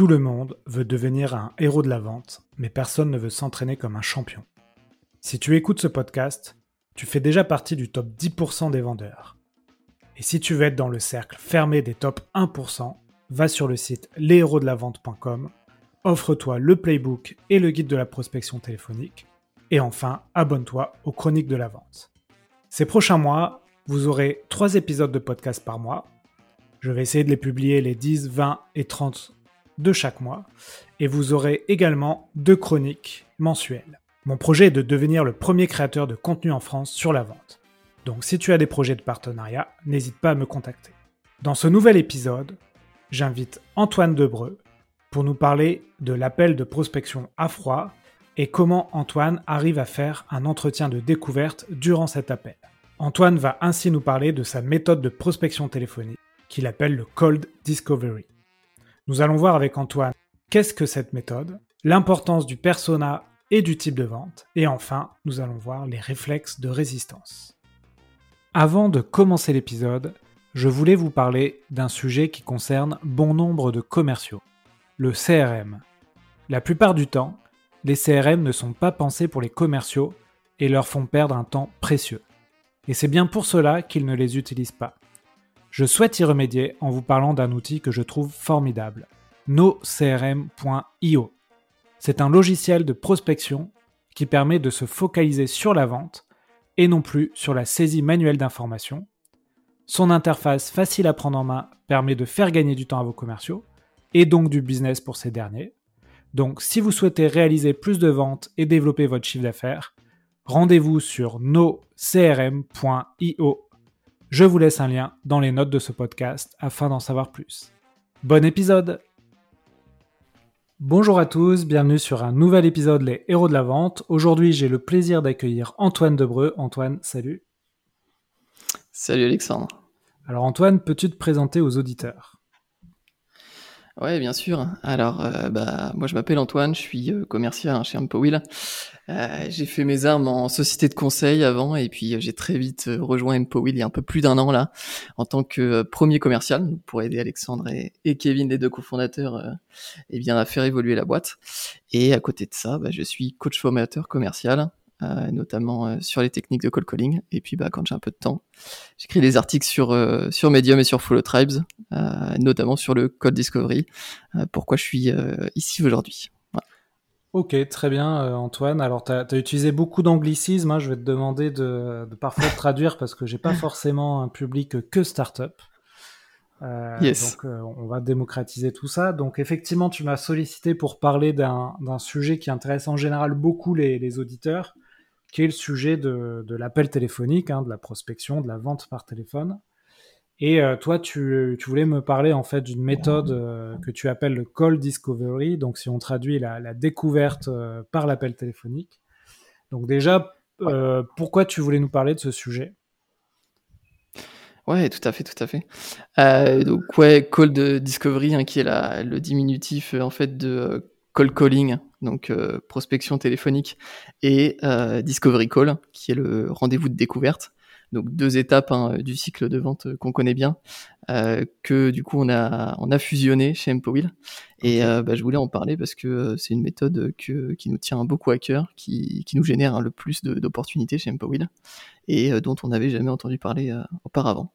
Tout le monde veut devenir un héros de la vente, mais personne ne veut s'entraîner comme un champion. Si tu écoutes ce podcast, tu fais déjà partie du top 10% des vendeurs. Et si tu veux être dans le cercle fermé des top 1%, va sur le site leshéroesdelavente.com, offre-toi le playbook et le guide de la prospection téléphonique, et enfin, abonne-toi aux chroniques de la vente. Ces prochains mois, vous aurez 3 épisodes de podcast par mois. Je vais essayer de les publier les 10, 20 et 30 de chaque mois. Et vous aurez également deux chroniques mensuelles. Mon projet est de devenir le premier créateur de contenu en France sur la vente. Donc si tu as des projets de partenariat, n'hésite pas à me contacter. Dans ce nouvel épisode, j'invite Antoine Debreu pour nous parler de l'appel de prospection à froid et comment Antoine arrive à faire un entretien de découverte durant cet appel. Antoine va ainsi nous parler de sa méthode de prospection téléphonique qu'il appelle le cold discovery. Nous allons voir avec Antoine qu'est-ce que cette méthode, l'importance du persona et du type de vente, et enfin, nous allons voir les réflexes de résistance. Avant de commencer l'épisode, je voulais vous parler d'un sujet qui concerne bon nombre de commerciaux, le CRM. La plupart du temps, les CRM ne sont pas pensés pour les commerciaux et leur font perdre un temps précieux. Et c'est bien pour cela qu'ils ne les utilisent pas. Je souhaite y remédier en vous parlant d'un outil que je trouve formidable, nocrm.io. C'est un logiciel de prospection qui permet de se focaliser sur la vente et non plus sur la saisie manuelle d'informations. Son interface facile à prendre en main permet de faire gagner du temps à vos commerciaux et donc du business pour ces derniers. Donc si vous souhaitez réaliser plus de ventes et développer votre chiffre d'affaires, rendez-vous sur nocrm.io je vous laisse un lien dans les notes de ce podcast afin d'en savoir plus. Bon épisode Bonjour à tous, bienvenue sur un nouvel épisode Les Héros de la Vente. Aujourd'hui j'ai le plaisir d'accueillir Antoine Debreu. Antoine, salut. Salut Alexandre. Alors Antoine, peux-tu te présenter aux auditeurs? Ouais, bien sûr. Alors, euh, bah, moi, je m'appelle Antoine, je suis euh, commercial chez Empowill. Euh, j'ai fait mes armes en société de conseil avant, et puis j'ai très vite rejoint Empowill il y a un peu plus d'un an là, en tant que premier commercial, pour aider Alexandre et, Kevin, les deux cofondateurs, eh bien, à faire évoluer la boîte. Et à côté de ça, bah, je suis coach formateur commercial. Euh, notamment euh, sur les techniques de call calling. Et puis, bah, quand j'ai un peu de temps, j'écris des articles sur euh, sur Medium et sur Follow Tribes, notamment sur le code discovery. pourquoi je suis ici aujourd'hui. Ok, très bien, Antoine. Alors, tu as, utilisé beaucoup d'anglicismes. Hein. Je vais te demander de, de parfois traduire parce que j'ai pas forcément un public que startup. Euh, yes. Donc, on va démocratiser tout ça. Donc, effectivement, tu m'as sollicité pour parler d'un sujet qui intéresse en général beaucoup les, les auditeurs, qui est le sujet de, de l'appel téléphonique, hein, de la prospection, de la vente par téléphone. Et euh, toi, tu, tu, voulais me parler en fait d'une méthode euh, que tu appelles le call discovery. Donc, si on traduit la, la découverte euh, par l'appel téléphonique. Donc, déjà, pourquoi tu voulais nous parler de ce sujet? Ouais, tout à fait, tout à fait. donc, ouais, call de discovery, hein, qui est la, le diminutif en fait de call calling, donc prospection téléphonique, et discovery call, qui est le rendez-vous de découverte. Donc deux étapes hein, du cycle de vente euh, qu'on connaît bien, que du coup on a on a fusionné chez Empowill. Et bah, je voulais en parler parce que c'est une méthode que, qui nous tient beaucoup à cœur, qui, qui nous génère hein, le plus d'opportunités chez Empowill et dont on n'avait jamais entendu parler auparavant.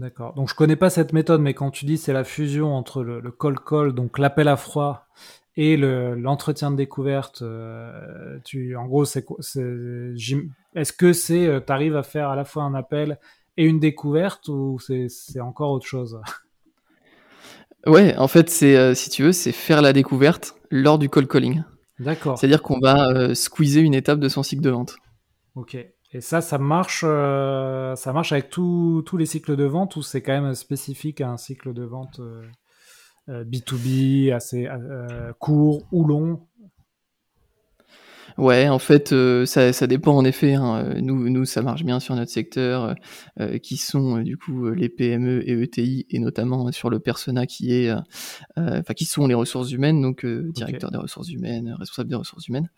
D'accord. Donc je connais pas cette méthode, mais quand tu dis c'est la fusion entre le, le call call, donc l'appel à froid, et l'entretien de découverte, euh, tu, en gros, c'est est-ce que c'est, euh, tu arrives à faire à la fois un appel et une découverte ou c'est encore autre chose? Ouais, en fait, c'est euh, si tu veux, c'est faire la découverte lors du call calling. D'accord. C'est-à-dire qu'on va squeezer une étape de son cycle de vente. Ok. Et ça, ça marche, ça marche avec tous les cycles de vente ou c'est quand même spécifique à un cycle de vente B2B, euh, assez euh, court ou long Ouais, en fait, euh, ça, ça, dépend en effet. Hein. Nous, nous, ça marche bien sur notre secteur, qui sont du coup les PME et ETI, et notamment sur le persona qui est, enfin, qui sont les ressources humaines, donc directeur des ressources humaines, responsable des ressources humaines.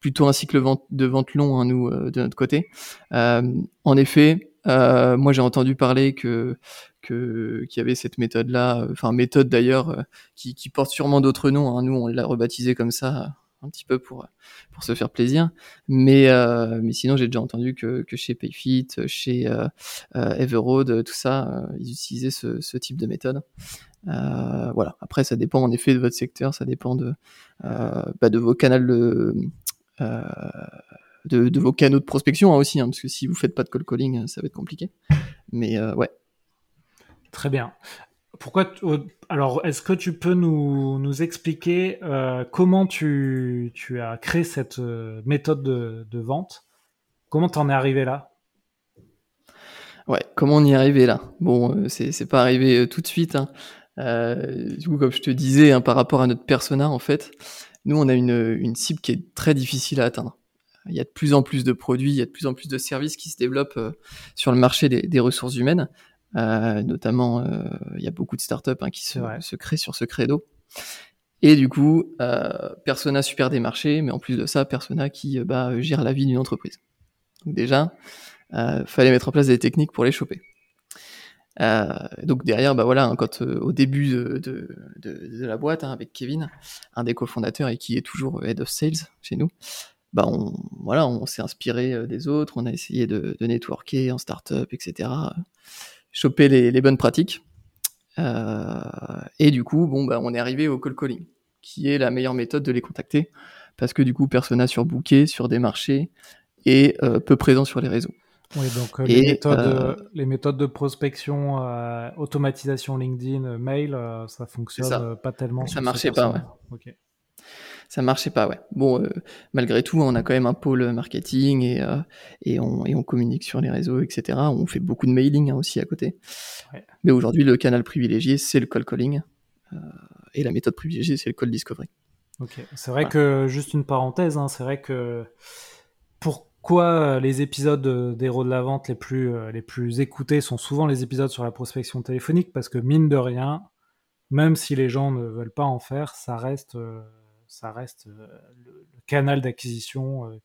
Plutôt un cycle de vente long, hein, nous, de notre côté. en effet, moi, j'ai entendu parler que qu'il y avait cette méthode-là, enfin méthode d'ailleurs qui, qui, porte sûrement d'autres noms. Hein. Nous, on l'a rebaptisé comme ça un petit peu pour pour se faire plaisir. Mais euh, mais sinon, j'ai déjà entendu que, que chez Payfit, chez euh, euh Everroad, tout ça, euh, ils utilisaient ce, type de méthode. Euh, voilà. Après, ça dépend en effet de votre secteur, ça dépend de bah, de vos canaux de, de, vos canaux de prospection hein, aussi, hein, parce que si vous faites pas de cold calling, ça va être compliqué. Mais ouais. Très bien. Pourquoi Alors, est-ce que tu peux nous, expliquer euh, comment tu, as créé cette euh, méthode de, vente? Comment t'en es arrivé là? Ouais, comment on y est arrivé là? Bon, euh, c'est pas arrivé tout de suite. Hein. du coup, comme je te disais, hein, par rapport à notre persona, en fait, nous, on a une, cible qui est très difficile à atteindre. Il y a de plus en plus de produits, il y a de plus en plus de services qui se développent sur le marché des ressources humaines. Euh, notamment, euh, il y a beaucoup de startups hein, qui se, se, créent sur ce credo. Et du coup, euh, Persona super démarché, mais en plus de ça, Persona qui bah, gère la vie d'une entreprise. Donc déjà, fallait mettre en place des techniques pour les choper. Euh, donc derrière, bah voilà, hein, quand au début de, de, de, de la boîte hein, avec Kevin, un des cofondateurs et qui est toujours head of sales chez nous, bah on voilà, on s'est inspiré des autres, on a essayé de, de networker en startup, etc choper les, les bonnes pratiques. Euh, et du coup, bon, bah, on est arrivé au call calling, qui est la meilleure méthode de les contacter, parce que du coup, Persona booké, sur des marchés et euh, peu présent sur les réseaux. Oui, donc euh, les, méthodes, euh, les méthodes de prospection, automatisation LinkedIn, mail, ça fonctionne pas tellement. Ça marchait pas, ouais. Okay ça marchait pas, ouais. Bon, euh, malgré tout, on a quand même un pôle marketing et, euh, et, on, et on communique sur les réseaux, etc. On fait beaucoup de mailing hein, aussi à côté. Ouais. Mais aujourd'hui, le canal privilégié, c'est le call calling. Euh, et la méthode privilégiée, c'est le call discovery. Ok, c'est vrai que, juste une parenthèse, hein, c'est vrai que pourquoi les épisodes d'Héros de la vente les plus, les plus écoutés sont souvent les épisodes sur la prospection téléphonique, parce que mine de rien, même si les gens ne veulent pas en faire, ça reste ça reste euh, le, canal d'acquisition euh,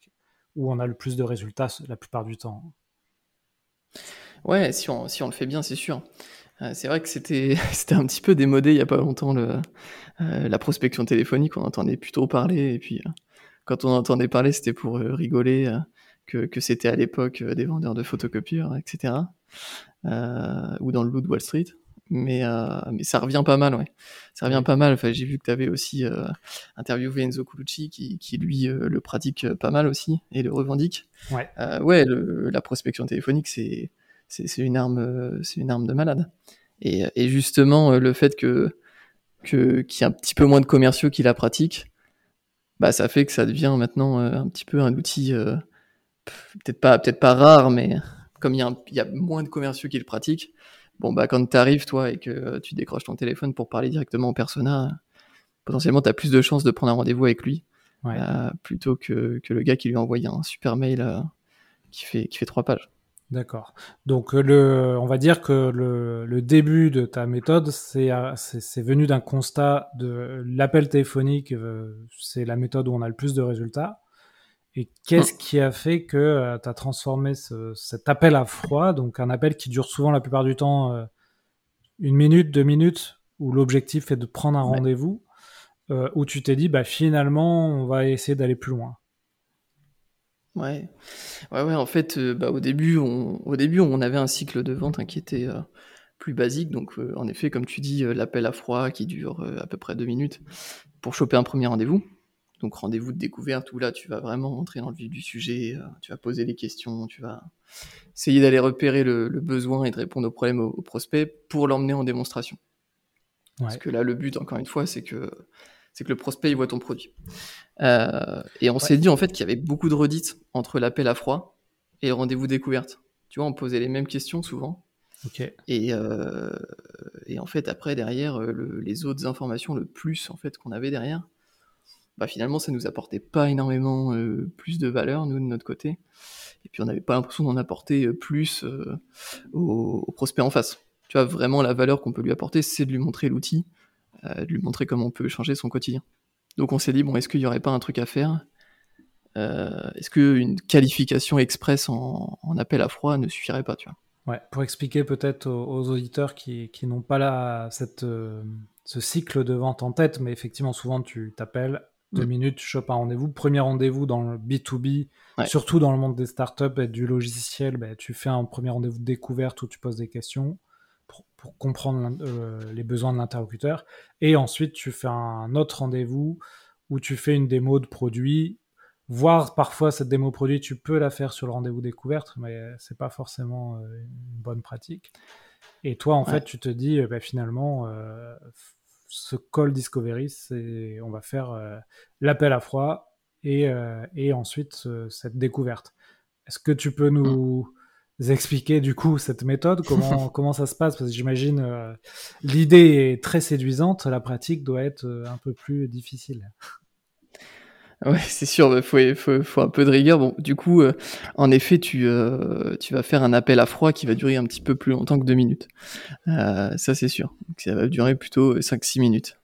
où on a le plus de résultats la plupart du temps. Ouais, si on, si on le fait bien, c'est sûr. Euh, c'est vrai que c'était c'était un petit peu démodé il y a pas longtemps le, la prospection téléphonique. On entendait plutôt parler et puis quand on entendait parler, c'était pour rigoler que, que c'était à l'époque des vendeurs de photocopieurs, etc. ou dans le loup de Wall Street mais euh, mais ça revient pas mal ouais. Ça revient pas mal. Enfin j'ai vu que tu avais aussi euh, interviewé Enzo Colucci qui, qui lui euh, le pratique pas mal aussi et le revendique. Ouais. Ouais le, la prospection téléphonique c'est c'est une arme c'est une arme de malade. Et, et justement le fait que que qu'il y a un petit peu moins de commerciaux qui la pratiquent bah ça fait que ça devient maintenant un petit peu un outil peut-être pas peut-être pas rare mais comme il y, y a moins de commerciaux qui le pratiquent bon bah quand tu arrives toi et que tu décroches ton téléphone pour parler directement au persona, potentiellement tu as plus de chances de prendre un rendez-vous avec lui ouais. euh, plutôt que, que, le gars qui lui a envoyé un super mail euh, qui fait qui fait trois pages. D'accord. Donc le, on va dire que le, le début de ta méthode, c'est venu d'un constat de l'appel téléphonique, euh, c'est la méthode où on a le plus de résultats. Et qu'est-ce qui a fait que euh, tu as transformé ce, cet appel à froid, donc un appel qui dure souvent la plupart du temps euh, une minute, deux minutes, où l'objectif est de prendre un ouais. rendez-vous, euh, où tu t'es dit, bah finalement, on va essayer d'aller plus loin. Ouais, ouais, ouais. En fait, bah, au début, on, au début, on avait un cycle de vente hein, qui était plus basique. Donc, en effet, comme tu dis, l'appel à froid qui dure à peu près deux minutes pour choper un premier rendez-vous. Donc rendez-vous de découverte où là tu vas vraiment entrer dans le vif du sujet, euh, tu vas poser les questions, tu vas essayer d'aller repérer le, le, besoin et de répondre aux problèmes au, au prospect pour l'emmener en démonstration. Ouais. Parce que là le but encore une fois c'est que c'est que le prospect il voit ton produit. Euh, et on ouais. s'est dit en fait qu'il y avait beaucoup de redites entre l'appel à froid et le rendez-vous découverte. Tu vois, on posait les mêmes questions souvent. Okay. Et, euh, et en fait après derrière le, les autres informations, le plus en fait qu'on avait derrière, bah finalement ça nous apportait pas énormément euh, plus de valeur nous de notre côté. Et puis on n'avait pas l'impression d'en apporter euh, plus euh, au, prospect en face. Tu vois vraiment la valeur qu'on peut lui apporter c'est de lui montrer l'outil euh, de lui montrer comment on peut changer son quotidien. Donc on s'est dit bon est-ce qu'il y aurait pas un truc à faire? Est-ce qu'une qualification express en, en, appel à froid ne suffirait pas tu vois? Ouais, pour expliquer peut-être aux, auditeurs qui, qui n'ont pas là cette, ce cycle de vente en tête, mais effectivement, souvent tu t'appelles, deux mm. minutes, tu chopes un rendez-vous. Premier rendez-vous dans le B2B, surtout dans le monde des startups et du logiciel, bah, tu fais un premier rendez-vous de découverte où tu poses des questions pour, pour comprendre euh, les besoins de l'interlocuteur. Et ensuite, tu fais un autre rendez-vous où tu fais une démo de produit Voir parfois cette démo produit, tu peux la faire sur le rendez-vous découverte, mais c'est pas forcément euh, une bonne pratique. Et toi, en fait, tu te dis, euh, bah, finalement, euh, ce call discovery, c'est, on va faire l'appel à froid et, et ensuite cette découverte. Est-ce que tu peux nous expliquer du coup cette méthode? Comment comment ça se passe? Parce que j'imagine l'idée est très séduisante, la pratique doit être un peu plus difficile. Ouais, c'est sûr, il faut, faut, faut, un peu de rigueur. Bon, du coup, euh, en effet, tu, euh, tu vas faire un appel à froid qui va durer un petit peu plus longtemps que deux minutes. Euh, ça, c'est sûr. Donc, ça va durer plutôt 5-6 minutes.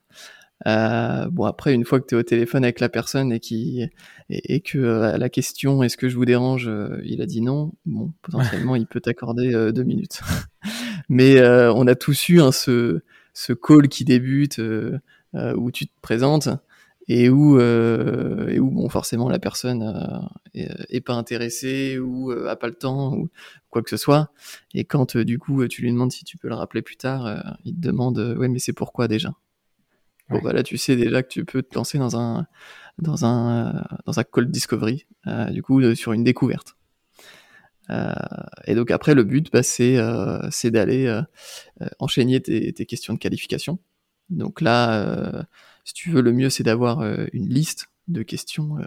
bon, après, une fois que tu es au téléphone avec la personne et, qui, et, et que la question est-ce que je vous dérange, il a dit non, bon, potentiellement, il peut t'accorder deux minutes. Mais on a tous eu hein, ce, ce call qui débute où tu te présentes et où euh, et où bon forcément la personne euh, est, pas intéressée ou euh, a pas le temps ou quoi que ce soit. Et quand du coup tu lui demandes si tu peux le rappeler plus tard il te demande ouais mais c'est pourquoi déjà? Bon bah là tu sais déjà que tu peux te lancer dans un dans un dans un call discovery du coup sur une découverte. Et donc après le but bah, c'est c'est d'aller enchaîner tes, tes questions de qualification. Donc là si tu veux, le mieux, c'est d'avoir euh, une liste de questions euh,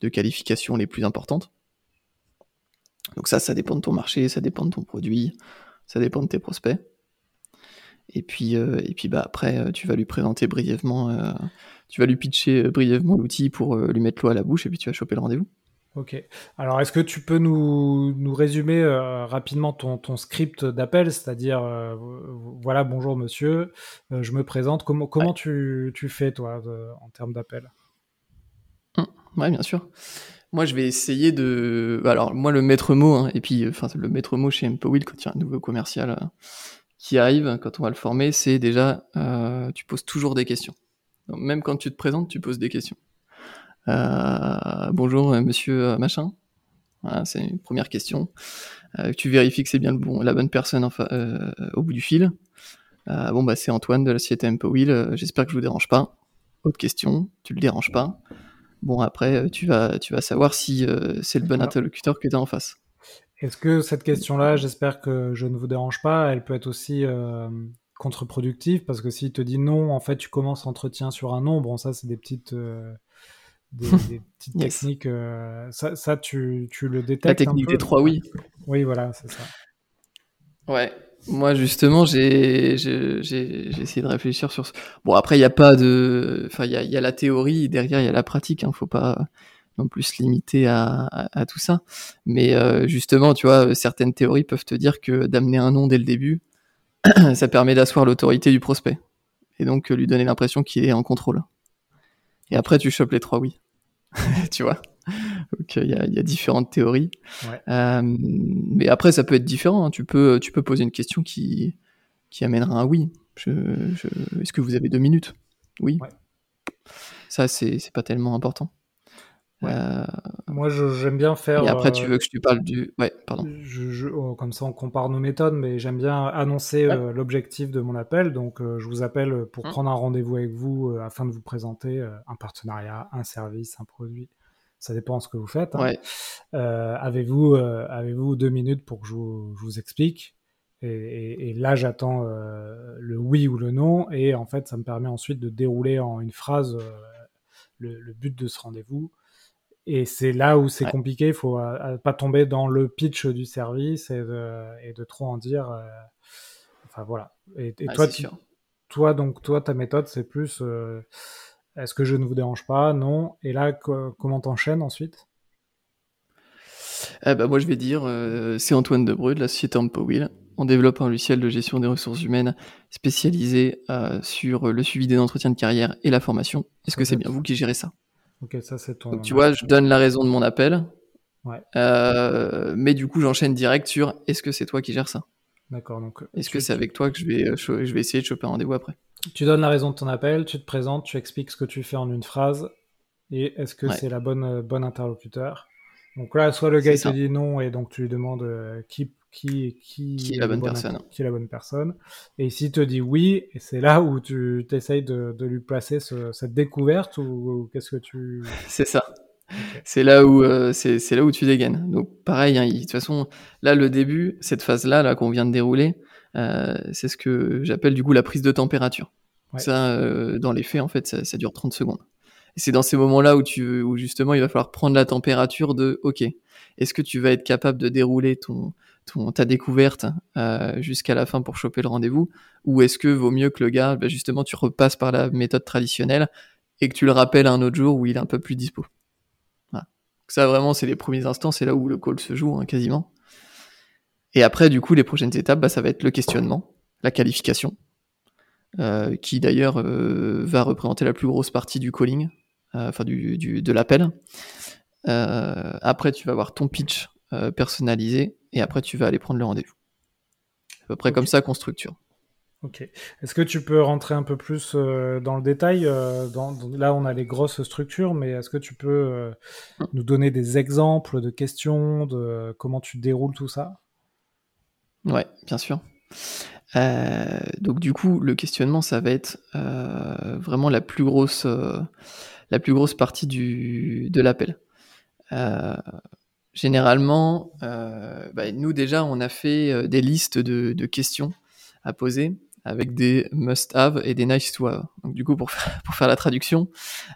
de qualification les plus importantes. Donc ça, ça dépend de ton marché, ça dépend de ton produit, ça dépend de tes prospects. Et puis, euh, et puis bah après, tu vas lui présenter brièvement, tu vas lui pitcher brièvement l'outil pour lui mettre l'eau à la bouche et puis tu vas choper le rendez-vous. Ok. Alors, est-ce que tu peux nous, nous résumer euh, rapidement ton, ton script d'appel, c'est-à-dire, euh, voilà, bonjour monsieur, euh, je me présente. Comment, comment tu, tu, fais, toi, en termes d'appel? Hum, Ouais, bien sûr. Moi, je vais essayer de. Alors, moi, le maître mot, hein, et puis, enfin, le maître mot chez Empowil, quand il y a un nouveau commercial qui arrive, quand on va le former, c'est déjà, tu poses toujours des questions. Donc, même quand tu te présentes, tu poses des questions. Euh, bonjour, euh, monsieur euh, machin. c'est une première question. tu vérifies que c'est bien le bon, la bonne personne enfin, au bout du fil. bon, bah, c'est Antoine de la société Wheel. J'espère que je vous dérange pas. Autre question, tu le déranges pas. Bon, après, tu vas, tu vas savoir si c'est le bon interlocuteur que tu as en face. Est-ce que cette question-là, j'espère que je ne vous dérange pas, elle peut être aussi contre-productive parce que s'il te dit non, en fait, tu commences l'entretien sur un non. Bon, ça, c'est des petites des, petites techniques. Euh, ça, ça tu, tu, le détectes. La technique des trois oui. Oui, voilà, c'est ça. Ouais. Moi, justement, j'ai essayé de réfléchir sur. Bon, après, il n'y a pas de. Enfin, il y a, y a, la théorie, derrière, il y a la pratique. Il hein, ne faut pas non plus se limiter à, à, tout ça. Mais euh, justement, tu vois, certaines théories peuvent te dire que d'amener un nom dès le début, ça permet d'asseoir l'autorité du prospect. Et donc, lui donner l'impression qu'il est en contrôle. Et après, tu chopes les trois oui. tu vois? Donc, il y a, y a, différentes théories. Euh, mais après, ça peut être différent. Hein. Tu, peux, tu peux poser une question qui, qui amènera un oui. Je, je... Est-ce que vous avez deux minutes? Oui. Ça, c'est pas tellement important. Euh, Moi, j'aime bien faire. Et après, tu euh, veux que je te parle du. Ouais, pardon. Je, oh, comme ça, on compare nos méthodes, mais j'aime bien annoncer euh, l'objectif de mon appel. Donc, je vous appelle pour hum. prendre un rendez-vous avec vous afin de vous présenter un partenariat, un service, un produit. Ça dépend de ce que vous faites. Hein. avez-vous avez deux minutes pour que je vous, explique? Et, là, j'attends le oui ou le non. Et en fait, ça me permet ensuite de dérouler en une phrase le but de ce rendez-vous et c'est là où c'est compliqué, il faut euh, pas tomber dans le pitch du service et de, et de trop en dire. Euh, enfin voilà. Et, ah, toi, toi, donc toi, ta méthode, c'est plus euh, est-ce que je ne vous dérange pas? Non. Et là, comment t'enchaînes ensuite? Eh ben, moi, je vais dire, c'est Antoine Debreu de la société Empowil. On développe un logiciel de gestion des ressources humaines spécialisé sur le suivi des entretiens de carrière et la formation. Est-ce que c'est bien vous qui gérez ça? Ok, ça c'est ton. Donc, tu vois, je donne la raison de mon appel. mais du coup, j'enchaîne direct sur est-ce que c'est toi qui gères ça? D'accord. Donc, est-ce que c'est avec toi que je vais, je vais essayer de choper un rendez-vous après? Tu donnes la raison de ton appel, tu te présentes, tu expliques ce que tu fais en une phrase, et est-ce que c'est la bonne, bonne interlocuteur? Donc là, soit le gars te dit non, et donc tu lui demandes qui qui, qui, est la bonne personne. Qui est la bonne personne. Et s'il te dit oui, c'est là où tu essayes de, de, lui placer cette découverte ou, qu'est-ce que tu... C'est ça. C'est là où euh, c'est là où tu dégaines. Donc pareil, hein, de toute façon, là le début, cette phase-là là, qu'on vient de dérouler, euh, c'est ce que j'appelle du coup la prise de température. Ça, euh, dans les faits, en fait, ça, ça dure 30 secondes. Et c'est dans ces moments-là où tu où justement il va falloir prendre la température de OK. Est-ce que tu vas être capable de dérouler ton ta découverte euh, jusqu'à la fin pour choper le rendez-vous Ou est-ce que vaut mieux que le gars, bah, justement, tu repasses par la méthode traditionnelle et que tu le rappelles un autre jour où il est un peu plus dispo? Ça, vraiment, c'est les premiers instants, c'est là où le call se joue, hein, quasiment. Et après, du coup, les prochaines étapes, bah, ça va être le questionnement, la qualification, euh, qui d'ailleurs euh, va représenter la plus grosse partie du calling, enfin du, du, de l'appel. après, tu vas avoir ton pitch personnalisé et après tu vas aller prendre le rendez-vous. C'est à peu près comme ça qu'on structure. Ok. Est-ce que tu peux rentrer un peu plus euh, dans le détail euh, Là, on a les grosses structures, mais est-ce que tu peux euh, nous donner des exemples de questions, de comment tu déroules tout ça? Ouais, bien sûr. donc du coup, le questionnement, ça va être vraiment la plus grosse, la plus grosse partie du, de l'appel. Généralement, euh, bah, nous déjà, on a fait euh, des listes de, de, questions à poser avec des must-have et des nice-to-have. Donc du coup, pour faire, pour faire la traduction,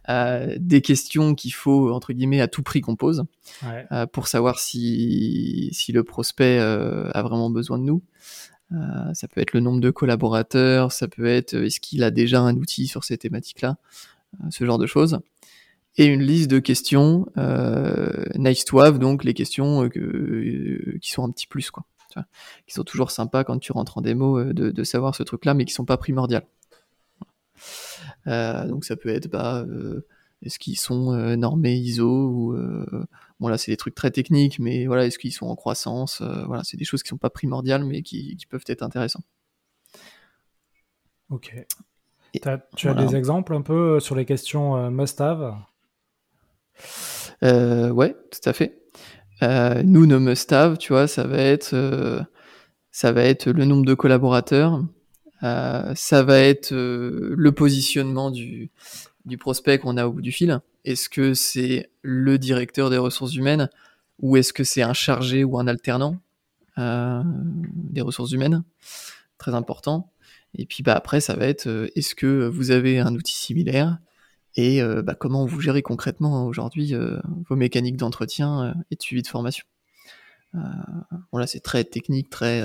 euh, des questions qu'il faut entre guillemets à tout prix qu'on pose ouais. euh, pour savoir si si le prospect euh, a vraiment besoin de nous. Ça peut être le nombre de collaborateurs, ça peut être est-ce qu'il a déjà un outil sur ces thématiques-là, ce genre de choses et une liste de questions euh, nice to have, donc les questions euh, que, euh, qui sont un petit plus, quoi. Tu vois, qui sont toujours sympas quand tu rentres en démo euh, de, de savoir ce truc-là, mais qui sont pas primordiales. Euh, donc ça peut être bah, est-ce qu'ils sont normés ISO ou bon là c'est des trucs très techniques, mais voilà est-ce qu'ils sont en croissance, voilà c'est des choses qui sont pas primordiales mais qui, qui peuvent être intéressants. Ok. tu as des exemples un peu sur les questions must-have? Euh, ouais, tout à fait. Euh, nous, nos must-have, tu vois, ça va être, euh, ça va être le nombre de collaborateurs, euh, ça va être le positionnement du, du prospect qu'on a au bout du fil. Est-ce que c'est le directeur des ressources humaines ou est-ce que c'est un chargé ou un alternant des ressources humaines? Très important. Et puis bah après, ça va être est-ce que vous avez un outil similaire et euh, bah, comment vous gérez concrètement aujourd'hui euh, vos mécaniques d'entretien euh, et de suivi de formation? voilà, c'est très technique, très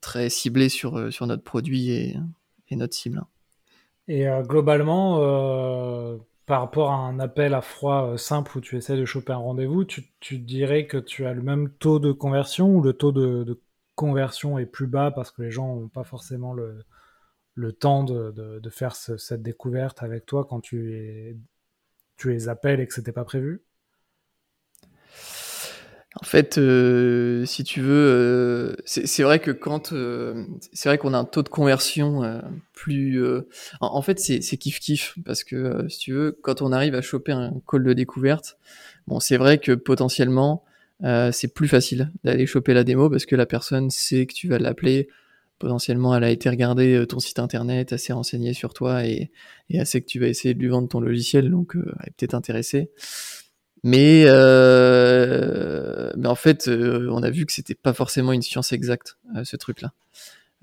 très ciblé sur notre produit et, notre cible. Et globalement, par rapport à un appel à froid simple où tu essaies de choper un rendez-vous, tu, dirais que tu as le même taux de conversion ou le taux de conversion est plus bas parce que les gens n'ont pas forcément le, le temps de, de, de faire ce, cette découverte avec toi quand tu, es, tu les appelles et que c'était pas prévu? En fait, euh, si tu veux, euh, c'est vrai que quand euh, c'est vrai qu'on a un taux de conversion euh, plus, euh, en, en, fait, c'est kiff kiff parce que euh, si tu veux, quand on arrive à choper un call de découverte, bon, c'est vrai que potentiellement c'est plus facile d'aller choper la démo parce que la personne sait que tu vas l'appeler, potentiellement elle a été regarder euh, ton site internet, elle s'est renseignée sur toi et, et elle sait que tu vas essayer de lui vendre ton logiciel, donc euh, elle est peut-être intéressée. Mais, euh, mais en fait, euh, on a vu que c'était pas forcément une science exacte, ce truc-là.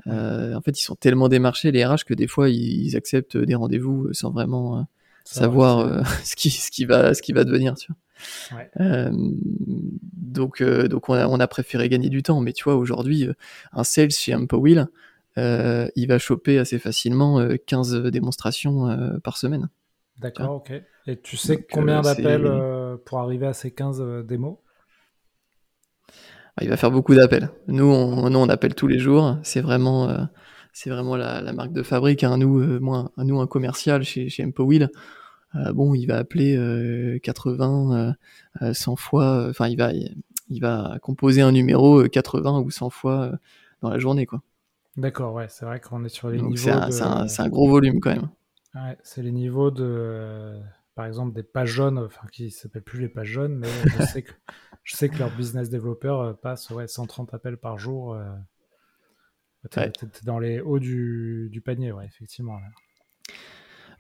en fait, ils sont tellement démarchés, les RH, que des fois, ils, ils acceptent des rendez-vous sans vraiment savoir ce, qui, ce, qui va, ce qui va devenir. Tu vois. Ouais. Euh, donc, euh, donc on a, on a, préféré gagner du temps. Mais tu vois, aujourd'hui, euh, un sales chez euh, il va choper assez facilement 15 démonstrations par semaine. D'accord, ok. Et tu sais donc, combien d'appels pour arriver à ces 15 démos? Ah, Il va faire beaucoup d'appels. Nous on, nous, on appelle tous les jours. C'est vraiment, c'est vraiment la, la, marque de fabrique. Hein. Nous, moi, nous, un commercial chez, chez bon, il va appeler 80, 100 fois, enfin, il va, il va composer un numéro 80 ou 100 fois dans la journée, quoi. D'accord, ouais, c'est vrai qu'on est sur les Donc niveaux. c'est un, de... c'est un- c'est un gros volume quand même. Ouais, c'est les niveaux de, par exemple, des pages jaunes, enfin qui s'appellent plus les pages jaunes, mais je sais que je sais que leurs business développeurs euh, passent ouais, 130 appels par jour. euh, T'es Ouais. dans les hauts du, du panier, ouais, effectivement. là.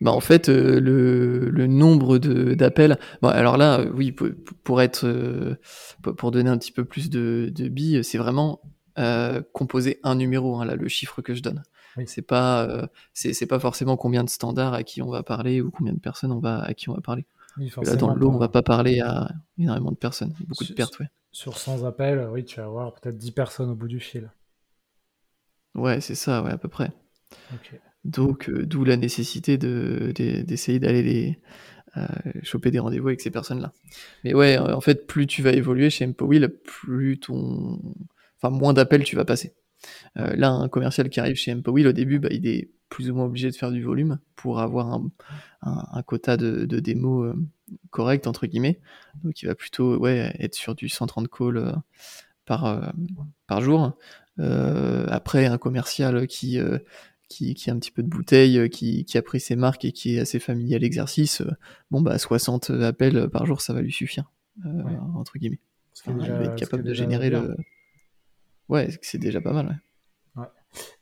Bah en fait, euh, le, le nombre de d'appels. Bon, alors là, euh, oui, pour, pour être, euh, pour donner un petit peu plus de, de billes, c'est vraiment euh, composer un numéro. Hein, là, le chiffre que je donne. Oui. C'est pas, c'est c'est pas forcément combien de standards à qui on va parler ou combien de personnes on va à qui on va parler. Oui, Là, dans forcément, le lot, on va pas parler à énormément de personnes, beaucoup de pertes, ouais. Sur 100 appels, oui, tu vas avoir peut-être 10 personnes au bout du fil. Ouais, c'est ça, ouais, à peu près. Ok. Donc, euh, d'où la nécessité de, de- d'essayer d'aller les euh, choper des rendez-vous avec ces personnes-là. Mais ouais, euh, en fait, plus tu vas évoluer chez Empowheel, plus ton, enfin, moins d'appels tu vas passer. Là, un commercial qui arrive chez Empowheel au début, bah, il est plus ou moins obligé de faire du volume pour avoir un, un- quota de, de démos correct entre guillemets. Donc, il va plutôt ouais être sur du 130 calls par par jour. Après, un commercial qui qui, qui a un petit peu de bouteille, euh, qui, qui a pris ses marques et qui est assez familier à l'exercice, euh, bon bah 60 appels par jour, ça va lui suffire, euh, Ouais. entre guillemets. Enfin, déjà- il va être capable de générer bien. le. Ouais, c'est déjà pas mal. Ouais.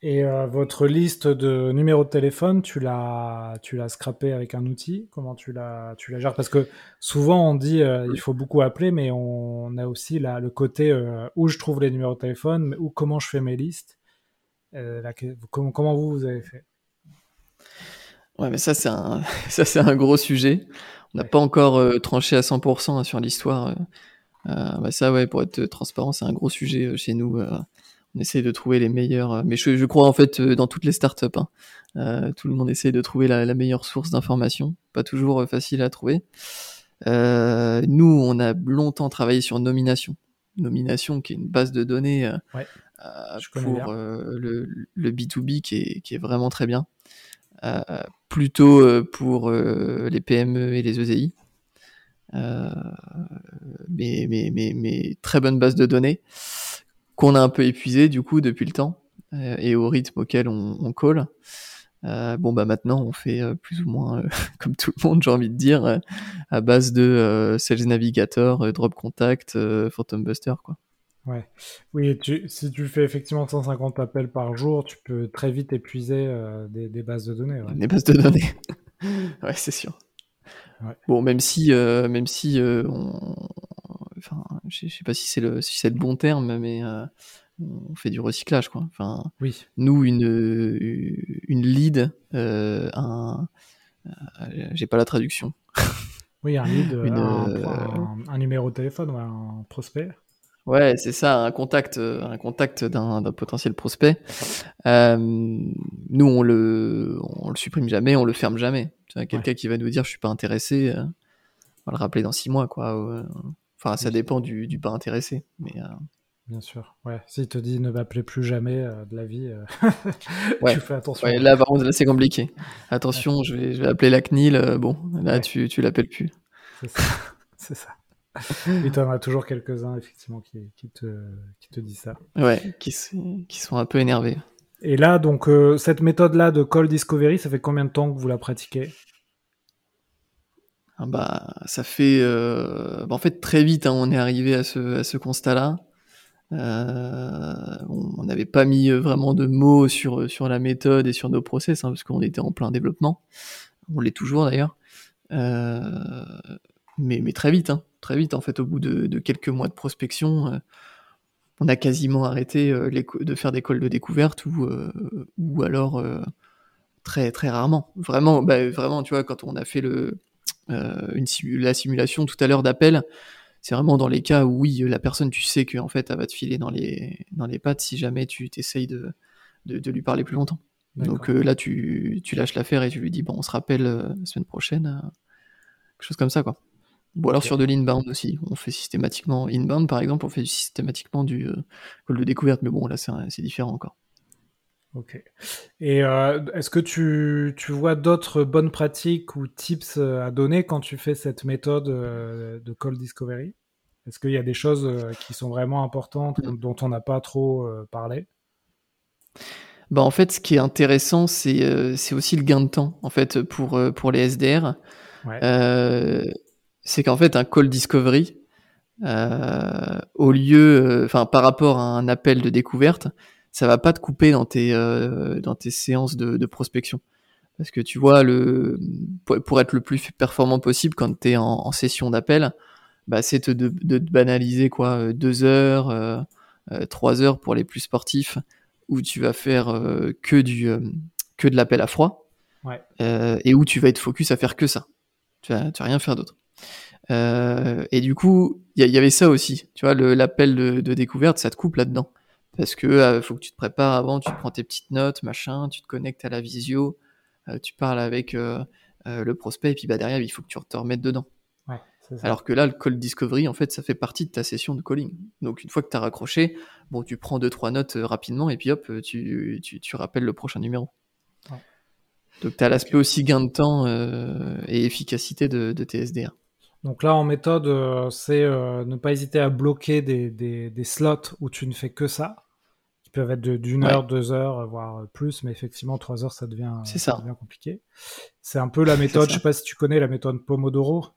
Et euh, votre liste de numéros de téléphone, tu l'as, tu l'as scrappé avec un outil? Comment tu la, tu la gères? Parce que souvent on dit euh, il faut beaucoup appeler, mais on a aussi là, le côté euh, où je trouve les numéros de téléphone, mais où comment je fais mes listes? Euh, la- comment, comment vous vous avez fait? Ouais, mais ça c'est un, ça c'est un gros sujet. On n'a Ouais. pas encore euh, tranché à 100% sur l'histoire. euh. Euh, bah ça, ouais, pour être transparent, c'est un gros sujet chez nous. on essaie de trouver les meilleurs. mais je, je crois en fait dans toutes les startups. Hein. Tout le monde essaie de trouver la, la meilleure source d'information. Pas toujours facile à trouver. Nous, on a longtemps travaillé sur Nomination. Nomination, qui est une base de données Ouais, pour bien. euh, le, le B2B qui est, qui est vraiment très bien. Euh, plutôt euh, pour euh, les PME et les. Euh, mais, mais, mais, mais très bonne base de données qu'on a un peu épuisé du coup depuis le temps euh, et au rythme auquel on. Euh, bon bah maintenant on fait euh, plus ou moins euh, comme tout le monde j'ai envie de dire euh, à base de euh, Sales Navigator, euh, Drop Contact, euh, Phantom Buster quoi. Ouais. Oui, tu, si tu fais effectivement 150 appels par jour, tu peux très vite épuiser euh, des, des bases de données. ouais. Des bases de données. ouais, c'est sûr. Ouais. Bon, même si, euh, même si, euh, on... enfin, je sais- pas si c'est le, si le bon terme, mais euh, on fait du recyclage, quoi. Enfin, Oui, nous, une, une lead, un, j'ai pas la traduction. oui, un lead, Une, un, un- un numéro de téléphone, ouais, un prospect. Ouais, c'est ça, un contact, euh, un contact d'un potentiel prospect. Euh, nous, on le, on le supprime jamais, on le ferme jamais. Quelqu'un qui va nous dire je suis pas intéressé, euh, on va le rappeler dans six mois, quoi. Enfin, ça dépend du, du pas intéressé. Mais euh, Bien sûr. Ouais. S'il te dit ne m'appelez plus jamais de la vie, Ouais. tu fais attention. ouais, là, par contre, là, c'est compliqué. Attention, je vais, je vais appeler la CNIL. bon, là, tu, tu l'appelles plus. C'est ça. Et t'en as toujours quelques-uns, effectivement, qui, qui, te, qui te disent ça. Ouais, qui, sont un peu énervés. Et là, donc, euh, cette méthode-là de call discovery, ça fait combien de temps que vous la pratiquez? Ah bah, ça fait, euh, bah, en fait, très vite, hein, on est arrivé à ce, à ce constat-là. Euh, on n'avait pas mis vraiment de mots sur, sur la méthode et sur nos process, hein, parce qu'on était en plein développement. On l'est toujours d'ailleurs. Euh, mais, mais très vite, hein, très vite, en fait, au bout de, de quelques mois de prospection, euh, on a quasiment arrêté euh, les de faire des calls de découverte ou, euh, ou alors très très rarement. Vraiment, bah, vraiment, tu vois, quand on a fait le, une simu- la simulation tout à l'heure d'appel, c'est vraiment dans les cas où oui, la personne, tu sais qu'en fait, elle va te filer dans les, dans les pattes si jamais tu t'essayes de, de, de lui parler plus longtemps. Donc euh, là, tu, tu lâches l'affaire et tu lui dis, bon, on se rappelle euh, la semaine prochaine, euh, quelque chose comme ça, quoi. Ou alors sur de l'inbound aussi, on fait systématiquement, inbound par exemple, on fait systématiquement du euh, call de découverte, mais bon, là, c'est différent encore. Ok. Et euh, est-ce que tu, tu vois d'autres bonnes pratiques ou tips euh, à donner quand tu fais cette méthode euh, de call discovery? Est-ce qu'il y a des choses qui sont vraiment importantes Mm. dont on n'a pas trop parlé? Bah en fait, ce qui est intéressant, c'est c'est aussi le gain de temps en fait pour pour les SDR. Ouais. C'est qu'en fait un call discovery, au lieu, enfin par rapport à un appel de découverte, ça va pas te couper dans tes euh, dans tes séances de, de, prospection. Parce que tu vois le pour, être le plus performant possible quand tu es en, en, session d'appel bah, c'est de, de, de, banaliser quoi deux heures euh, euh, trois heures pour les plus sportifs où tu vas faire euh, que du euh, que de l'appel à froid ouais. Euh, et où tu vas être focus à faire que ça. Tu vas, tu vas rien faire d'autre et du coup il y, y, avait ça aussi tu vois l'appel de, de découverte ça te coupe là dedans parce que euh, faut que tu te prépares avant, tu prends tes petites notes, machin, tu te connectes à la visio, euh, tu parles avec euh, le prospect, et puis bah derrière, il faut que tu te remettes dedans. Ouais, Alors que là, le call discovery, en fait, ça fait partie de ta session de calling. Donc une fois que tu as raccroché, bon, tu prends deux trois notes rapidement, et puis hop, tu, tu, tu rappelles le prochain numéro. Ouais. Donc tu as l'aspect aussi gain de temps et efficacité de, de tes SDR. Donc là, en méthode, euh, c'est euh, ne pas hésiter à bloquer des, des, des, slots où tu ne fais que ça qui peuvent être d'une Ouais. heure, deux heures, voire plus, mais effectivement, trois heures, ça devient, C'est ça ça. devient compliqué. C'est un peu la méthode, je sais pas si tu connais la méthode Pomodoro.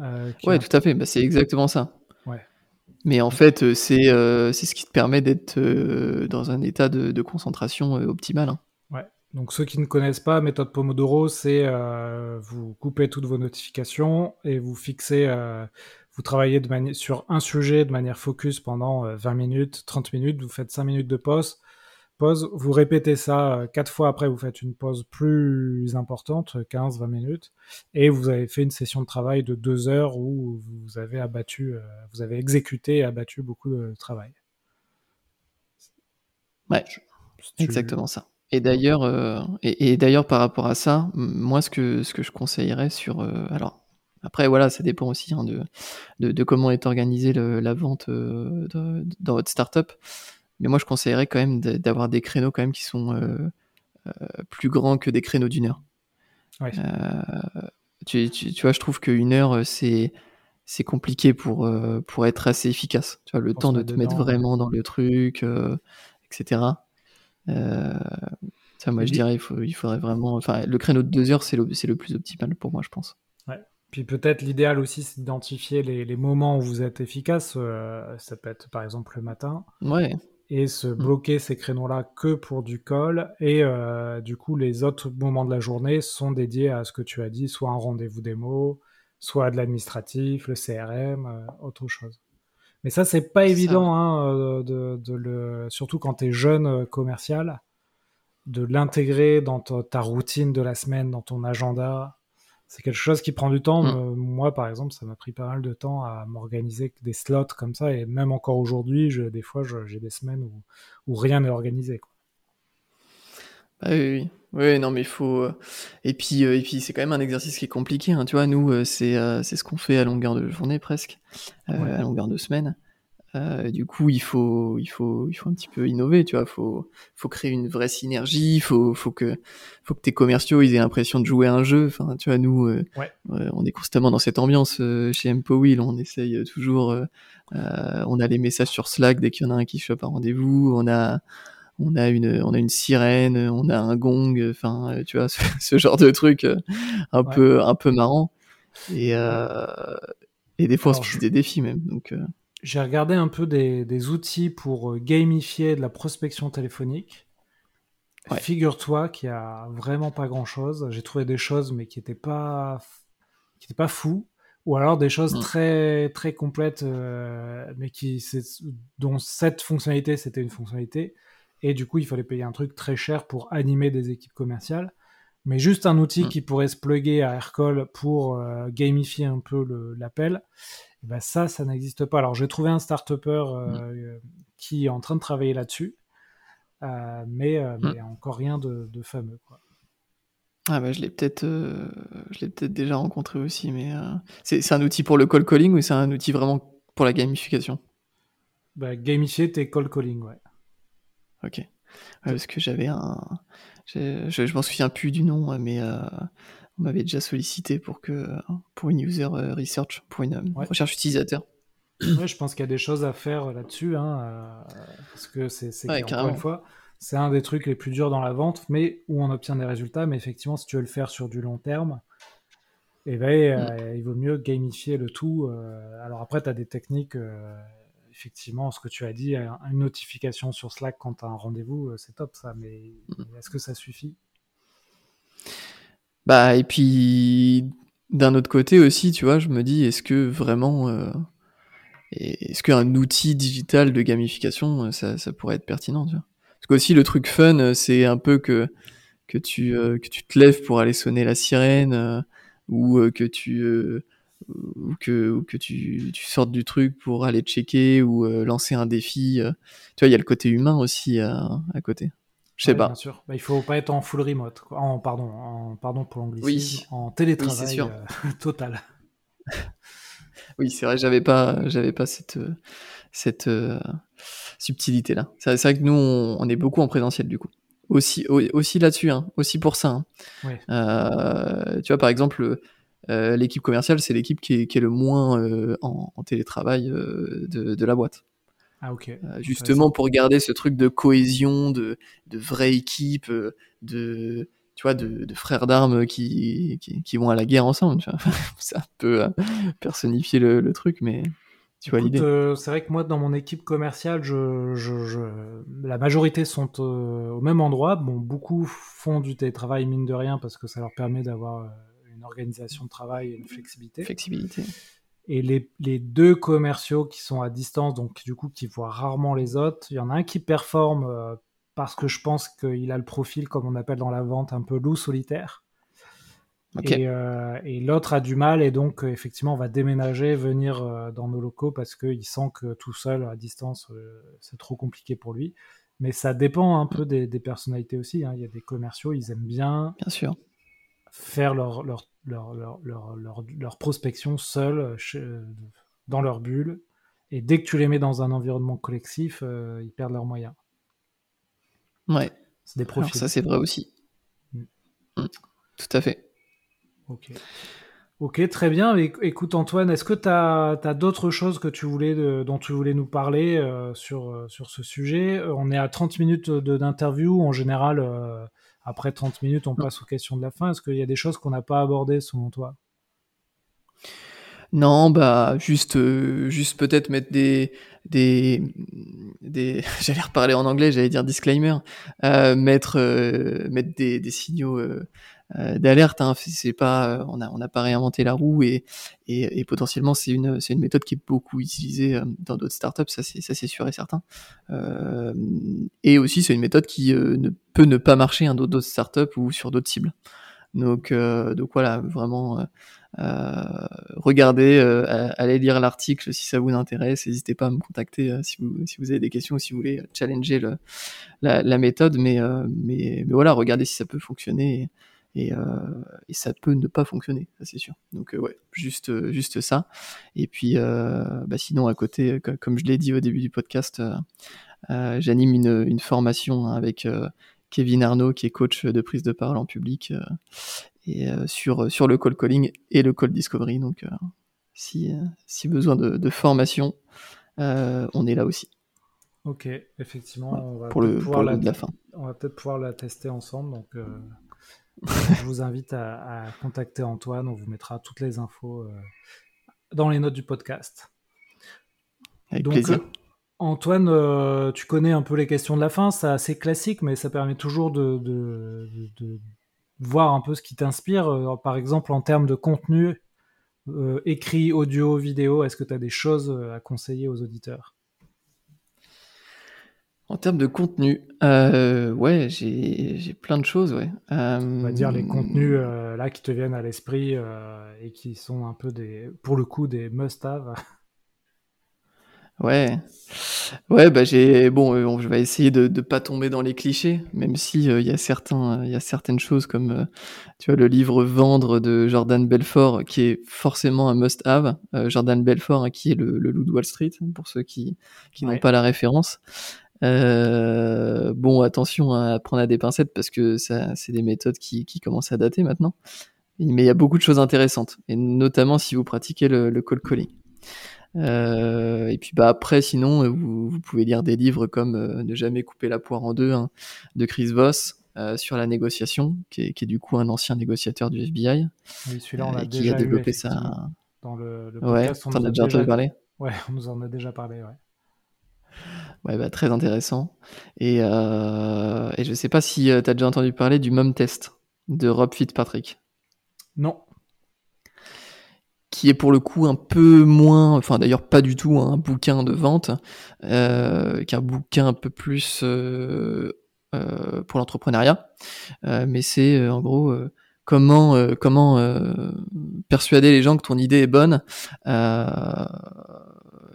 Euh, ouais, tout à fait, bah, c'est exactement ça. Ouais. Mais en fait, euh, c'est euh, ce qui te permet d'être euh, dans un état de, de concentration euh, optimal. Hein. Donc ceux qui ne connaissent pas, méthode Pomodoro, c'est euh, vous coupez toutes vos notifications et vous fixez euh, vous travaillez de sur un sujet de manière focus pendant euh, 20 minutes, 30 minutes, vous faites 5 minutes de pause, pause, vous répétez ça euh, quatre fois après, vous faites une pause plus importante, 15-20 minutes, et vous avez fait une session de travail de deux heures où vous avez abattu, euh, vous avez exécuté et abattu beaucoup de travail. Ouais, exactement ça. Et d'ailleurs, euh, et, et d'ailleurs par rapport à ça, moi ce que ce que je conseillerais sur, euh, alors après voilà, ça dépend aussi hein, de, de de comment est organisée le- la vente euh, de- dans votre startup, mais moi je conseillerais quand même d'avoir des créneaux quand même qui sont plus grands que des créneaux d'une heure. Ouais. Tu, tu, tu vois, je trouve qu'une heure c'est c'est compliqué pour pour être assez efficace. Tu vois, le temps de te mettre ouais. vraiment dans le truc, etc. Euh, ça, moi, Et je dirais, il, faut, il faudrait vraiment. Enfin, le créneau de deux heures, c'est le, le plus optimal pour moi, je pense. Puis peut-être l'idéal aussi, c'est d'identifier les, les moments où vous êtes efficace. euh, ça peut être par exemple le matin. Ouais, Et se bloquer ces créneaux-là que pour du call. Et euh, du coup, les autres moments de la journée sont dédiés à ce que tu as dit, soit un rendez-vous démo, soit de l'administratif, le CRM, euh, autre chose. Mais ça, c'est pas évident, hein, euh, de, de le, surtout quand tu es jeune euh, commercial, de l'intégrer dans ta, ta routine de la semaine, dans ton agenda. C'est quelque chose qui prend du temps. Mm. Euh, Moi, par exemple, ça m'a pris pas mal de temps à m'organiser des slots comme ça. Et même encore aujourd'hui, je- des fois, j'ai des semaines où, où rien n'est organisé. quoi. Bah oui, oui. Oui, non, mais il faut. euh, Et puis, euh, et puis c'est quand même un exercice qui est compliqué. hein. Tu vois, nous, euh, c'est euh, c'est ce qu'on fait à longueur de journée presque, Ouais. à longueur de semaine. Du coup, il faut, il faut, il faut un petit peu innover. Tu vois, faut, faut créer une vraie synergie. Faut, faut que, faut que tes commerciaux ils aient l'impression de jouer à un jeu. Enfin, tu vois, nous, Ouais. on est constamment dans cette ambiance chez Empowill. On essaye toujours. on a les messages sur Slack dès qu'il y en a un qui chope un rendez-vous. On a on a une on a une sirène, on a un gong, enfin euh, tu vois ce, ce genre de truc euh, un Ouais. peu un peu marrant et euh, et des fois on se je- des défis même donc euh, J'ai regardé un peu des, des outils pour gamifier de la prospection téléphonique. Ouais. Figure-toi qu'il y a vraiment pas grand-chose. J'ai trouvé des choses, mais qui étaient pas, qui pas fous, ou alors des choses Mm. très très complètes, euh, mais qui dont cette fonctionnalité c'était une fonctionnalité, et du coup il fallait payer un truc très cher pour animer des équipes commerciales. Mais juste un outil Mm. qui pourrait se plugger à Aircall pour euh, gamifier un peu l'appel, eh ben ça, ça n'existe pas. Alors j'ai trouvé un start-upper euh, qui est en train de travailler là-dessus, euh, mais, euh, Mm. mais encore rien de, de fameux. Quoi. ah bah je l'ai peut-être euh, l'ai peut-être déjà rencontré aussi mais c'est c'est un outil pour le call calling ou c'est un outil vraiment pour la gamification? Bah, gamifier tes call calling, ouais. Ok parce que j'avais un, je, je m'en souviens plus du nom, mais on m'avait déjà sollicité pour que pour une user research, pour une recherche utilisateur. Ouais, je pense qu'il y a des choses à faire là-dessus, hein, parce que c'est encore une fois, c'est un des trucs les plus durs dans la vente, mais où on obtient des résultats. Mais effectivement, si tu veux le faire sur du long terme, eh ben, euh, mm. il vaut mieux gamifier le tout. Euh. alors après, tu as des techniques, euh, effectivement, ce que tu as dit, une notification sur Slack quand tu as un rendez-vous, c'est top ça, mais mm. est-ce que ça suffit? Bah, et puis, d'un autre côté aussi, tu vois, je me dis, est-ce que vraiment, est-ce qu'un outil digital de gamification, ça, ça pourrait être pertinent, tu vois? Parce qu'aussi, le truc fun, c'est un peu que, que, tu, que tu te lèves pour aller sonner la sirène ou euh, que tu euh, ou que, ou que tu, tu, sortes du truc pour aller checker ou euh, lancer un défi. tu vois, il y a le côté humain aussi à, à côté. Je sais pas. Bien sûr. Bah, il faut pas être en full remote. En, pardon, en, pardon pour l'anglicisme. En télétravail total. oui, c'est vrai, j'avais pas, j'avais pas cette, cette subtilité là. C'est vrai que nous, on, est beaucoup en présentiel du coup aussi, aussi là-dessus, hein, aussi pour ça. Hein. Euh, tu vois, par exemple, euh, l'équipe commerciale, c'est l'équipe qui est, qui est, le moins euh, en, télétravail de, de, la boîte. Ah, ok. justement pour garder ce truc de cohésion, de, de vraie équipe, de, tu vois, de, de frères d'armes qui, qui, qui, vont à la guerre ensemble. Tu vois. ça peut personnifier le, le truc, mais euh, c'est vrai que moi, dans mon équipe commerciale, je, je, la majorité sont euh, au même endroit. Bon, beaucoup font du télétravail, mine de rien, parce que ça leur permet d'avoir euh, une organisation de travail et une flexibilité. Flexibilité. Et les, les, deux commerciaux qui sont à distance, donc du coup qui voient rarement les autres, il y en a un qui performe parce que je pense qu'il a le profil, comme on appelle dans la vente, un peu loup solitaire. Euh, et, l'autre a du mal et donc euh, effectivement on va déménager, venir euh, dans nos locaux parce qu'il sent que tout seul à distance c'est trop compliqué pour lui. Mais ça dépend un peu des, personnalités aussi. Hein. Il y a des commerciaux, ils aiment bien, bien sûr. Faire leur, leur, leur, leur prospection seul dans leur bulle. Et dès que tu les mets dans un environnement collectif, ils perdent leurs moyens. Ouais. C'est des profils. ça c'est vrai aussi. Mm. Mm. Tout à fait. Ok. Ok, très bien. Écoute Antoine, est-ce que tu as, d'autres choses que tu voulais, dont tu voulais nous parler euh, sur, euh, sur ce sujet? Euh, On est à 30 minutes d'interview. En général, après 30 minutes, on passe aux questions de la fin. Est-ce qu'il y a des choses qu'on n'a pas abordées selon toi? Non, bah juste, juste peut-être mettre des, des, des... j'allais reparler en anglais, j'allais dire disclaimer, mettre, mettre des, des signaux euh, d'alerte. Hein. C'est pas, euh, on a on n'a pas réinventé la roue et, et, potentiellement c'est une c'est une méthode qui est beaucoup utilisée euh, dans d'autres startups. Ça c'est ça c'est sûr et certain. Euh, et aussi c'est une méthode qui ne peut ne pas marcher dans d'autres startups ou sur d'autres cibles. Donc donc voilà vraiment. Euh, regardez, allez lire l'article si ça vous intéresse. N'hésitez pas à me contacter si, vous, si vous avez des questions ou si vous voulez challenger le, la, la, méthode. Mais, mais, mais, voilà, regardez si ça peut fonctionner. Et, euh, et, ça peut ne pas fonctionner, ça c'est sûr. Donc euh, ouais, juste euh, juste ça. Et puis bah, sinon à côté, comme je l'ai dit au début du podcast, j'anime une, une, formation avec Kevin Arnaud qui est coach de prise de parole en public et sur sur le call calling et le call discovery. Donc si si besoin de, de formation, on est là aussi. Ok, effectivement, on va pour le, pour la, de la fin. On va peut-être pouvoir la tester ensemble. Donc, je vous invite à, contacter Antoine, on vous mettra toutes les infos euh, dans les notes du podcast. Avec plaisir. Euh, Antoine, euh, tu connais un peu les questions de la fin, c'est assez classique, mais ça permet toujours de, de voir un peu ce qui t'inspire. par exemple, en termes de contenu, écrit, audio, vidéo, est-ce que tu as des choses à conseiller aux auditeurs? En termes de contenu, euh, ouais, j'ai plein de choses, ouais. On va dire les contenus euh, là qui te viennent à l'esprit euh, et qui sont un peu des, pour le coup, des must-have. Ouais, ouais, bah j'ai bon, je vais essayer de ne pas tomber dans les clichés, même si il y a certains, il y a certaines choses comme tu vois le livre Vendre de Jordan Belfort qui est forcément un must-have. Jordan Belfort hein, qui est le, loup de Wall Street pour ceux qui qui n'ont pas la référence. Euh, bon, attention à prendre à des pincettes parce que ça, c'est des méthodes qui, qui commencent à dater maintenant. Mais il y a beaucoup de choses intéressantes, et notamment si vous pratiquez le, le call calling. Euh, et puis bah après, sinon, vous, vous, pouvez lire des livres comme euh, Ne jamais couper la poire en deux hein, de Chris Voss euh, sur la négociation, qui est, qui est, du coup un ancien négociateur du FBI, oui, celui-là on a et qui déjà a développé eu, ça. Dans le, le ouais, podcast, on as a déjà parler. Ouais, on nous en a déjà parlé, ouais. Ouais, bah, très intéressant. Et, euh, et je sais pas si tu as déjà entendu parler du Mum Test de Rob Fitzpatrick. Non. Qui est pour le coup un peu moins, enfin d'ailleurs pas du tout un bouquin de vente, euh, qu'un bouquin un peu plus euh, euh, pour l'entrepreneuriat. Euh, mais c'est euh, en gros euh, comment comment persuader les gens que ton idée est bonne,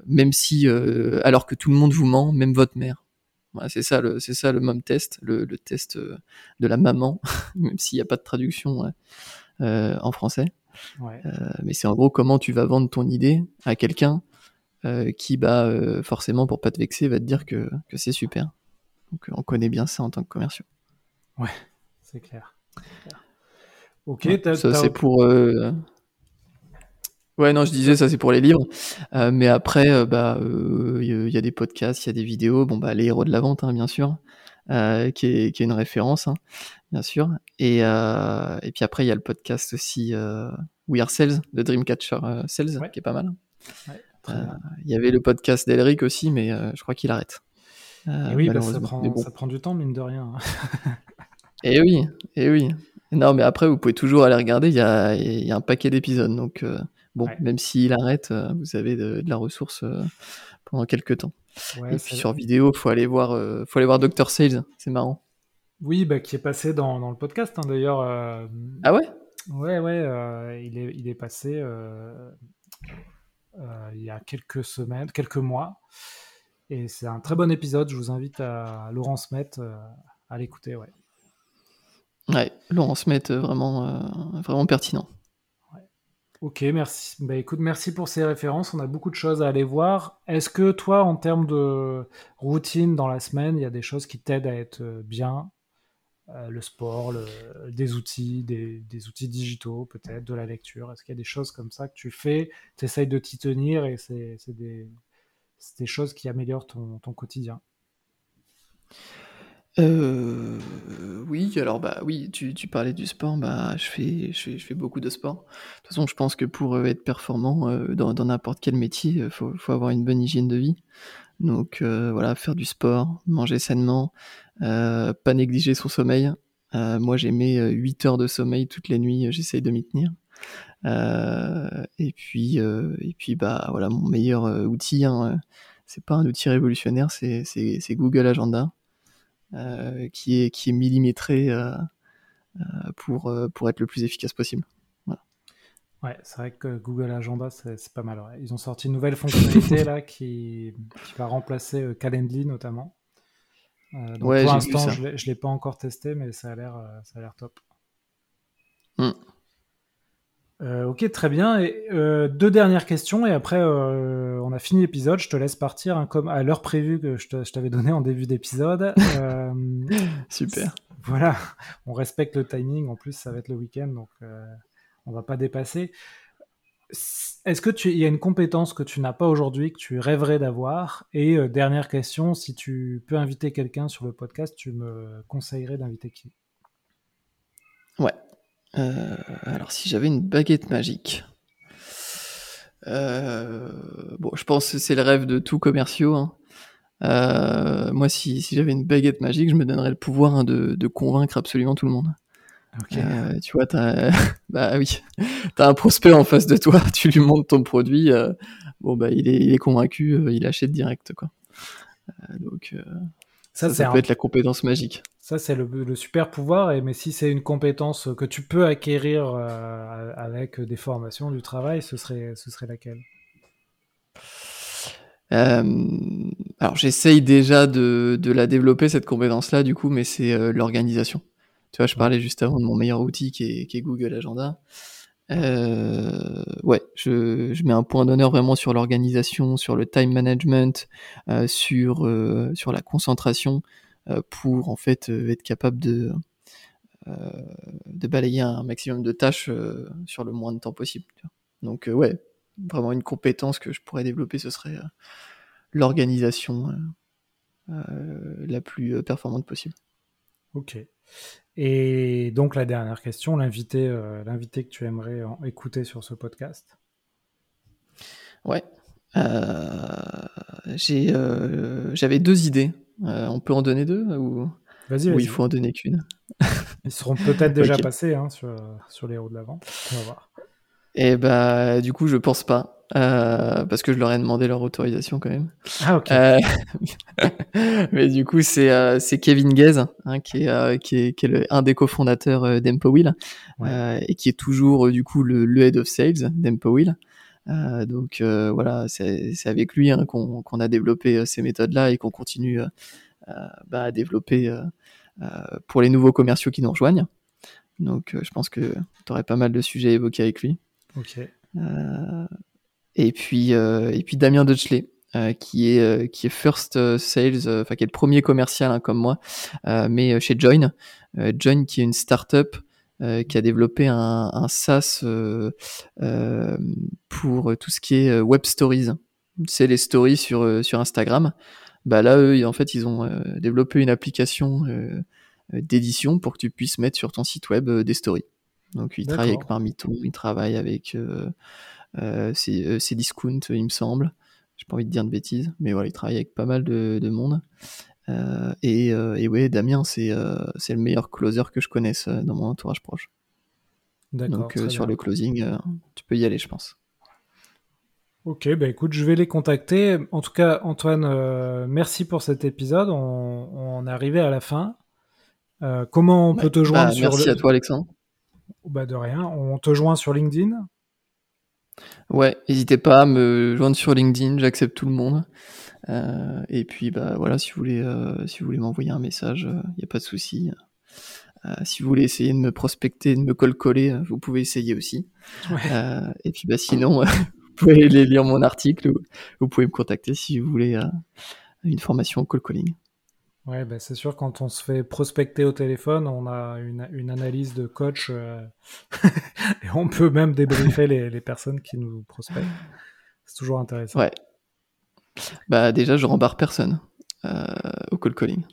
même si alors que tout le monde vous ment, même votre mère. Voilà, c'est ça le c'est ça le mom test, le, le test de la maman, même s'il n'y a pas de traduction euh, en français. Ouais. Euh, mais c'est en gros comment tu vas vendre ton idée à quelqu'un euh, qui, bah, forcément, pour pas te vexer, va te dire que, que c'est super. Donc on connaît bien ça en tant que commerciaux. Ouais, c'est clair. clair. Ok, Ouais, ça c'est pour. euh, Ouais, non, je disais ça c'est pour les livres, Euh, mais après, euh, bah, euh, il y a- il y a des podcasts, il y a des vidéos. Bon, bah, les héros de la vente, hein, bien sûr, qui, est, qui est une référence, hein, bien sûr. Et, et puis après, il y a le podcast aussi We Are Sales de Dreamcatcher Sales, Ouais. qui est pas mal. Ouais. Il y avait le podcast d'Elric aussi, mais je crois qu'il arrête. Et oui, bah, ça, prend, bon. ça prend du temps, mine de rien. Et oui, et oui. Non, mais après, vous pouvez toujours aller regarder, il y a, y a un paquet d'épisodes. Donc, bon, Ouais. même s'il arrête, euh, vous avez de, de la ressource euh, pendant quelques temps. Ouais, et puis sur vidéo, faut aller voir, euh, faut aller voir Dr. Sales, c'est marrant. Oui, bah, qui est passé dans, dans le podcast, hein, d'ailleurs. euh, Ah ouais? Ouais, ouais, euh, il, est, il est passé euh, il y a quelques semaines, quelques mois. Et c'est un très bon épisode. Je vous invite à Laurent Smet euh, à l'écouter. Ouais. Smet, euh, vraiment, vraiment pertinent. Ok, merci. Bah, écoute, merci pour ces références. On a beaucoup de choses à aller voir. Est-ce que toi, en termes de routine dans la semaine, il y a des choses qui t'aident à être euh, bien Euh, Le sport, des outils, des, outils digitaux, peut-être, de la lecture? Est-ce qu'il y a des choses comme ça que tu fais Tu essayes de t'y tenir et c'est des, choses qui améliorent ton quotidien? Euh, oui, alors bah oui, tu, tu parlais du sport, bah je fais, je fais, je fais beaucoup de sport. De toute façon, je pense que pour euh, être performant euh, dans n'importe quel métier, euh, faut, faut avoir une bonne hygiène de vie. Donc euh, voilà, faire du sport, manger sainement, pas négliger son sommeil. Moi, j'ai mes euh, 8 heures de sommeil toutes les nuits, j'essaye de m'y tenir. Et puis, et puis bah voilà, mon meilleur outil, hein, c'est pas un outil révolutionnaire, c'est Google Agenda qui est qui est millimétré euh, euh, pour euh, pour être le plus efficace possible. Ouais, c'est vrai que Google Agenda, c'est pas mal. ouais. Ils ont sorti une nouvelle fonctionnalité là qui, qui va remplacer euh, Calendly notamment. Euh, donc Ouais, pour l'instant, je je l'ai pas encore testé, mais ça a l'air euh, ça a l'air top. Hmm. Euh, ok, très bien. Et, euh, deux dernières questions et après euh, on a fini l'épisode. Je te laisse partir hein, comme à l'heure prévue que je t'avais donné en début d'épisode. Euh, Super. voilà, on respecte le timing. En plus, ça va être le week-end, donc euh, on va pas dépasser. Est-ce que tu, il y a une compétence que tu n'as pas aujourd'hui que tu rêverais d'avoir? Et euh, dernière question, si tu peux inviter quelqu'un sur le podcast, tu me conseillerais d'inviter qui? Ouais. Euh, alors si j'avais une baguette magique. Euh, bon, je pense que c'est le rêve de tout commerciaux. hein. Euh, moi, si, si j'avais une baguette magique, je me donnerais le pouvoir hein, de, de convaincre absolument tout le monde. Ok. Euh, tu vois, t'as, bah oui, t'as un prospect en face de toi, tu lui montres ton produit, bon bah il est, il est convaincu, il achète direct quoi. Donc Ça, un- peut être la compétence magique. Ça, c'est le, le super pouvoir. Et, mais si c'est une compétence que tu peux acquérir euh, avec des formations, du travail, ce serait, ce serait laquelle? Euh, alors j'essaye déjà de, de la développer cette compétence-là du coup, mais c'est euh, l'organisation. Tu vois, je parlais juste avant de mon meilleur outil qui est, qui est Google Agenda. euh, ouais, je, je, mets un point d'honneur vraiment sur l'organisation, sur le time management, sur sur la concentration pour en fait euh, être capable de de balayer un maximum de tâches sur le moins de temps possible. Donc ouais, vraiment une compétence que je pourrais développer, ce serait l'organisation la plus performante possible. Ok. Et donc la dernière question, l'invité, euh, l'invité que tu aimerais écouter sur ce podcast? Ouais. Euh, j'ai, euh, j'avais deux idées. On peut en donner deux ou Vas-y, il faut en donner qu'une? Ils seront peut-être déjà passés hein, sur, sur les roues de l'avant. On va voir. Et eh bah du coup je pense pas. Euh, parce que je leur ai demandé leur autorisation quand même. Ah ok. Euh, mais du coup c'est euh, c'est Kevin Gaze hein, qui est euh, qui est, qui est le, un des cofondateurs euh, d'Empowheel ouais. et qui est toujours du coup le, le, head of sales d'Empowheel. Donc voilà c'est avec lui hein, qu'on a développé ces méthodes là et qu'on continue bah, à développer pour les nouveaux commerciaux qui nous rejoignent. Donc je pense que tu aurais pas mal de sujets à évoquer avec lui. Ok. Euh, et puis euh, et puis Damien Dutchley. Euh, qui est euh, qui est first sales, enfin qui est le premier commercial hein, comme moi, mais chez Join, Join qui est une startup qui a développé un, un SaaS pour tout ce qui est web stories. C'est les stories sur sur Instagram. Bah là, eux, en fait, ils ont développé une application d'édition pour que tu puisses mettre sur ton site web des stories. Donc, ils travaillent avec Marmiton, ils travaillent avec euh, c'est euh, Discount, il me semble. J'ai pas envie de dire de bêtises, mais voilà, il travaille avec pas mal de, de monde. Euh, et, euh, et, ouais, Damien, c'est euh, le meilleur closer que je connaisse dans mon entourage proche. Donc sur bien. le closing, tu peux y aller, je pense. Ok, bah écoute, je vais les contacter. En tout cas, Antoine, merci pour cet épisode. On, on, est arrivé à la fin. comment on peut te joindre bah, sur Merci le... à toi, Alexandre. Bah de rien. On te joint sur LinkedIn Ouais, n'hésitez pas à me joindre sur LinkedIn, j'accepte tout le monde. Euh, et puis bah voilà, si vous voulez, euh, si vous voulez m'envoyer un message, il euh, n'y a pas de souci. Si vous voulez essayer de me prospecter, de me coller, euh, vous pouvez essayer aussi. Ouais. et puis bah sinon, vous pouvez aller lire mon article, ou vous pouvez me contacter si vous voulez une formation call calling. Ouais, bah c'est sûr, quand on se fait prospecter au téléphone, on a une, une analyse de coach euh... et on peut même débriefer les, les, personnes qui nous prospectent. C'est toujours intéressant. Ouais. Bah déjà, je rembarre personne euh, au call calling.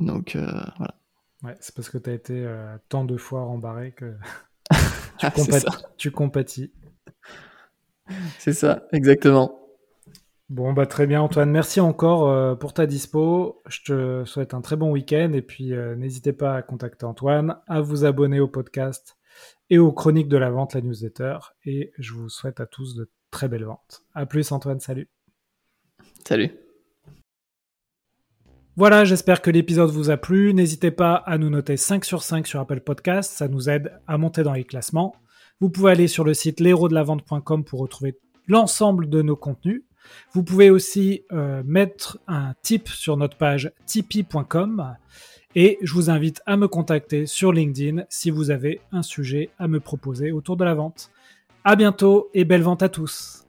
Donc euh, voilà. Ouais, c'est parce que tu as été euh, tant de fois rembarré que tu, compatis, tu compatis. C'est ça, exactement. Bon, bah très bien Antoine, merci encore euh, pour ta dispo. Je te souhaite un très bon week-end et puis euh, n'hésitez pas à contacter Antoine, à vous abonner au podcast et aux chroniques de la vente, la newsletter. Et je vous souhaite à tous de très belles ventes. À plus Antoine, salut. Salut. Voilà, j'espère que l'épisode vous a plu. N'hésitez pas à nous noter 5 sur 5 sur Apple Podcast, ça nous aide à monter dans les classements. Vous pouvez aller sur le site l'héros-de-la-vente.com pour retrouver l'ensemble de nos contenus. Vous pouvez aussi euh, mettre un tip sur notre page tipeee.com et je vous invite à me contacter sur LinkedIn si vous avez un sujet à me proposer autour de la vente. À bientôt et belle vente à tous!